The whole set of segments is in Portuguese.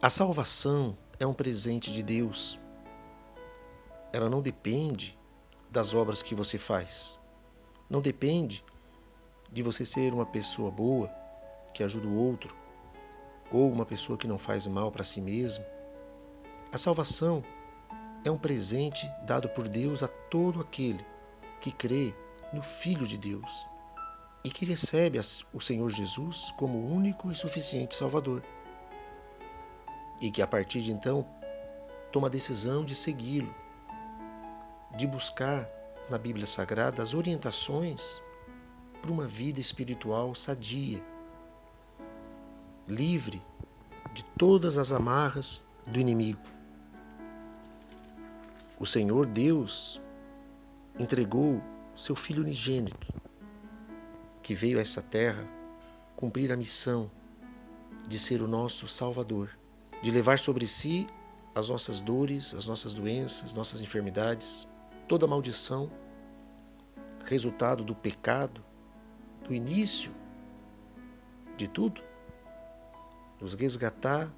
A salvação é um presente de Deus. Ela não depende das obras que você faz. Não depende de você ser uma pessoa boa, que ajuda o outro, ou uma pessoa que não faz mal para si mesmo. A salvação é um presente dado por Deus a todo aquele que crê no Filho de Deus e que recebe o Senhor Jesus como único e suficiente Salvador. E que a partir de então toma a decisão de segui-lo, de buscar na Bíblia Sagrada as orientações para uma vida espiritual sadia, livre de todas as amarras do inimigo. O Senhor Deus entregou seu Filho unigênito, que veio a essa terra cumprir a missão de ser o nosso Salvador, de levar sobre si as nossas dores, as nossas doenças, nossas enfermidades, toda maldição, resultado do pecado, do início de tudo, nos resgatar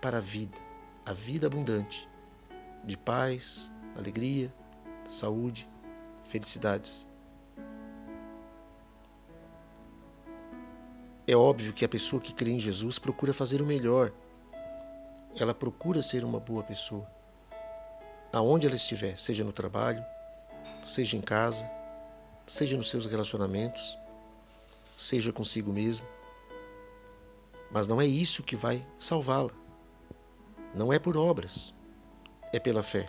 para a vida, a vida abundante, de paz, alegria, saúde, felicidades. É óbvio que a pessoa que crê em Jesus procura fazer o melhor. Ela procura ser uma boa pessoa. Aonde ela estiver, seja no trabalho, seja em casa, seja nos seus relacionamentos, seja consigo mesmo. Mas não é isso que vai salvá-la. Não é por obras, é pela fé.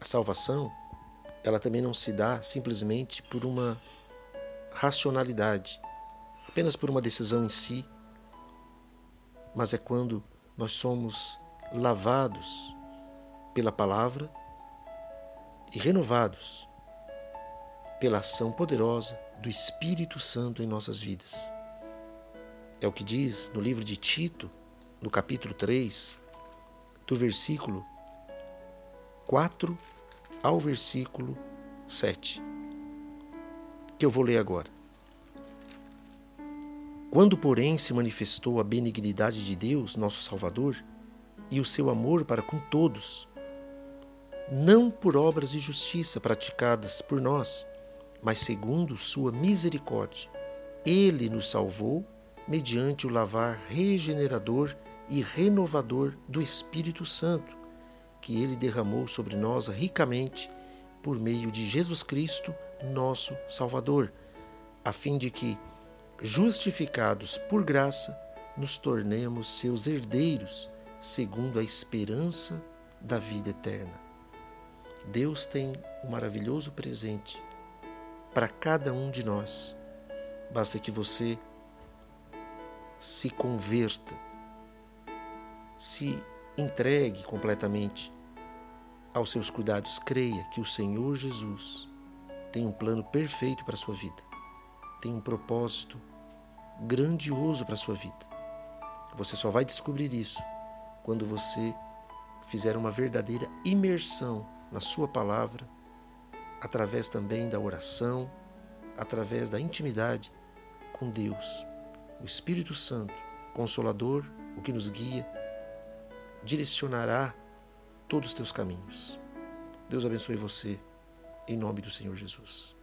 A salvação, ela também não se dá simplesmente por uma racionalidade, apenas por uma decisão em si, mas é quando nós somos lavados pela palavra e renovados pela ação poderosa do Espírito Santo em nossas vidas. É o que diz no livro de Tito, no capítulo 3, do versículo 4 ao versículo 7, que eu vou ler agora. Quando, porém, se manifestou a benignidade de Deus, nosso Salvador, e o seu amor para com todos, não por obras de justiça praticadas por nós, mas segundo sua misericórdia, ele nos salvou mediante o lavar regenerador e renovador do Espírito Santo que ele derramou sobre nós ricamente por meio de Jesus Cristo, nosso Salvador, a fim de que, justificados por graça, nos tornemos seus herdeiros, segundo a esperança da vida eterna. Deus tem um maravilhoso presente para cada um de nós. Basta que você se converta, se entregue completamente aos seus cuidados, creia que o Senhor Jesus tem um plano perfeito para a sua vida, tem um propósito grandioso para a sua vida. Você só vai descobrir isso quando você fizer uma verdadeira imersão na Sua palavra, através também da oração, através da intimidade com Deus, o Espírito Santo, Consolador, o que nos guia direcionará todos os teus caminhos. Deus abençoe você, em nome do Senhor Jesus.